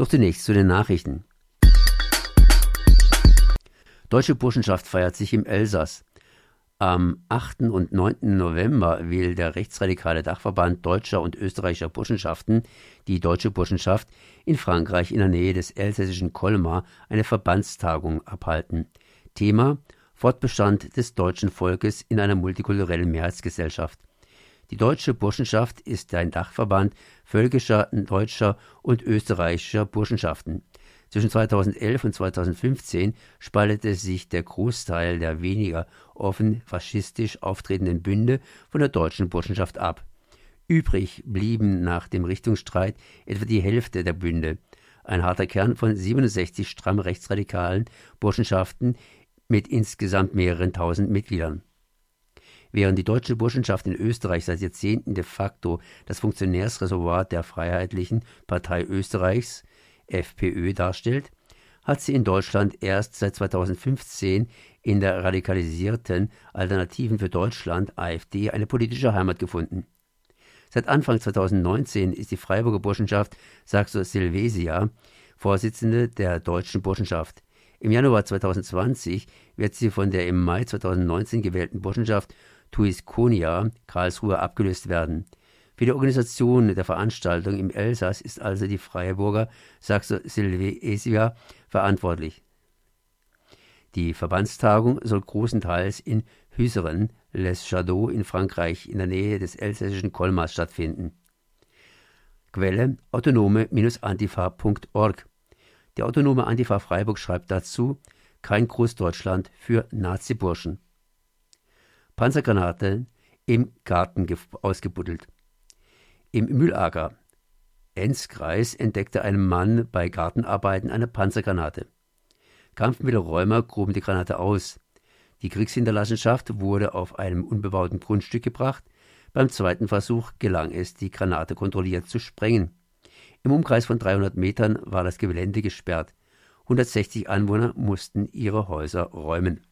Doch zunächst zu den Nachrichten. Deutsche Burschenschaft feiert sich im Elsass. Am 8. und 9. November will der rechtsradikale Dachverband deutscher und österreichischer Burschenschaften, die Deutsche Burschenschaft, in Frankreich in der Nähe des elsässischen Colmar eine Verbandstagung abhalten. Thema Fortbestand des deutschen Volkes in einer multikulturellen Mehrheitsgesellschaft. Die Deutsche Burschenschaft ist ein Dachverband völkischer, deutscher und österreichischer Burschenschaften. Zwischen 2011 und 2015 spaltete sich der Großteil der weniger offen faschistisch auftretenden Bünde von der deutschen Burschenschaft ab. Übrig blieben nach dem Richtungsstreit etwa die Hälfte der Bünde, ein harter Kern von 67 stramm rechtsradikalen Burschenschaften mit insgesamt mehreren tausend Mitgliedern. Während die deutsche Burschenschaft in Österreich seit Jahrzehnten de facto das Funktionärsreservoir der Freiheitlichen Partei Österreichs FPÖ darstellt, hat sie in Deutschland erst seit 2015 in der radikalisierten Alternativen für Deutschland AfD eine politische Heimat gefunden. Seit Anfang 2019 ist die Freiburger Burschenschaft Saxo Silvesia Vorsitzende der deutschen Burschenschaft. Im Januar 2020 wird sie von der im Mai 2019 gewählten Burschenschaft Tuiskonia Karlsruhe abgelöst werden. Für die Organisation der Veranstaltung im Elsass ist also die Freiburger Saxo Silvesia verantwortlich. Die Verbandstagung soll großenteils in Hüseren, Les Chateaux in Frankreich in der Nähe des elsässischen Colmars stattfinden. Quelle autonome-antifa.org Die autonome Antifa Freiburg schreibt dazu kein Großdeutschland für Nazi-Burschen. Panzergranate im Garten ausgebuddelt. Im Mühlager Enzkreis entdeckte ein Mann bei Gartenarbeiten eine Panzergranate. Kampfmittelräumer gruben die Granate aus. Die Kriegshinterlassenschaft wurde auf einem unbebauten Grundstück gebracht. Beim zweiten Versuch gelang es, die Granate kontrolliert zu sprengen. Im Umkreis von 300 Metern war das Gelände gesperrt. 160 Anwohner mussten ihre Häuser räumen.